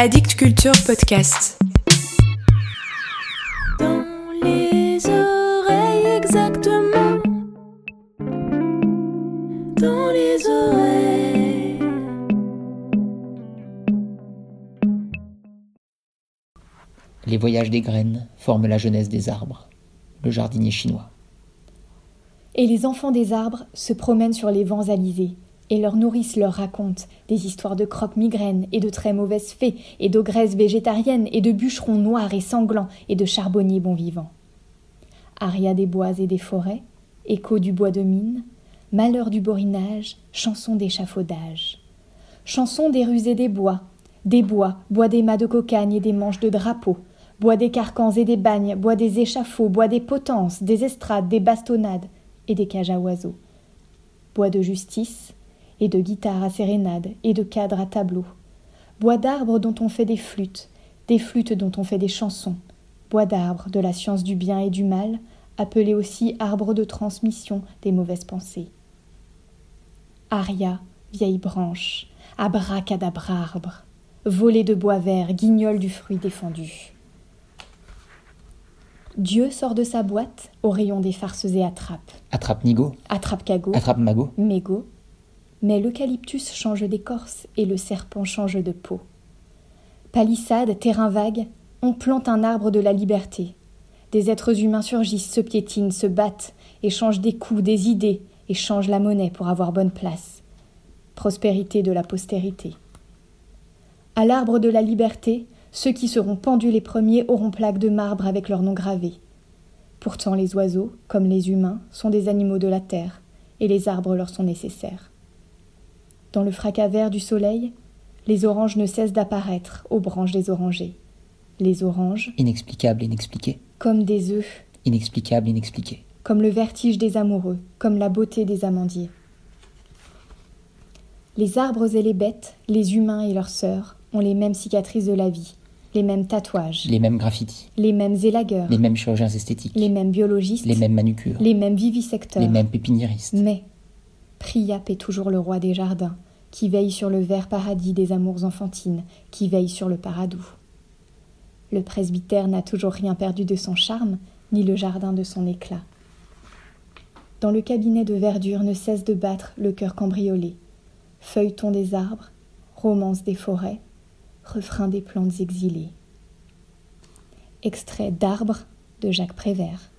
Addict Culture Podcast. Dans les oreilles exactement. Dans les oreilles. Les voyages des graines forment la jeunesse des arbres. Le jardinier chinois. Et les enfants des arbres se promènent sur les vents alizés, et leurs nourrices leur racontent des histoires de croque-migraines et de très mauvaises fées, et d'ogresses végétariennes, et de bûcherons noirs et sanglants, et de charbonniers bons vivants. Aria des bois et des forêts, écho du bois de mine, malheur du borinage, chanson d'échafaudage. Chanson des rues et des bois, des bois, bois des mâts de cocagne et des manches de drapeaux, bois des carcans et des bagnes, bois des échafauds, bois des potences, des estrades, des bastonnades et des cages à oiseaux, bois de justice, et de guitares à sérénade, et de cadres à tableau, bois d'arbres dont on fait des flûtes, des flûtes dont on fait des chansons, bois d'arbres de la science du bien et du mal, appelé aussi arbre de transmission des mauvaises pensées. Aria, vieille branche, abracadabra arbre, volée de bois vert, guignol du fruit défendu. Dieu sort de sa boîte au rayon des farces et attrape. Attrape Nigo, Attrape Cago, attrape Mago, mégot. Mais l'eucalyptus change d'écorce et le serpent change de peau. Palissade, terrain vague, on plante un arbre de la liberté. Des êtres humains surgissent, se piétinent, se battent, échangent des coups, des idées, et changent la monnaie pour avoir bonne place. Prospérité de la postérité. À l'arbre de la liberté, ceux qui seront pendus les premiers auront plaque de marbre avec leur nom gravé. Pourtant les oiseaux, comme les humains, sont des animaux de la terre, et les arbres leur sont nécessaires. Dans le fracas vert du soleil, les oranges ne cessent d'apparaître aux branches des orangers. Les oranges, inexplicable, inexpliqué, comme des œufs, inexplicable, inexpliqué. comme le vertige des amoureux, comme la beauté des amandiers. Les arbres et les bêtes, les humains et leurs sœurs, ont les mêmes cicatrices de la vie, les mêmes tatouages, Les mêmes graffitis, les mêmes élagueurs, les mêmes chirurgiens esthétiques, les mêmes biologistes, les mêmes manucures, les mêmes vivisecteurs. les mêmes pépiniéristes. Mais Priap est toujours le roi des jardins, qui veille sur le vert paradis des amours enfantines, qui veille sur le paradou. Le presbytère n'a toujours rien perdu de son charme, ni le jardin de son éclat. Dans le cabinet de verdure ne cesse de battre le cœur cambriolé. Feuilleton des arbres, romance des forêts, refrain des plantes exilées. Extrait d'Arbre de Jacques Prévert.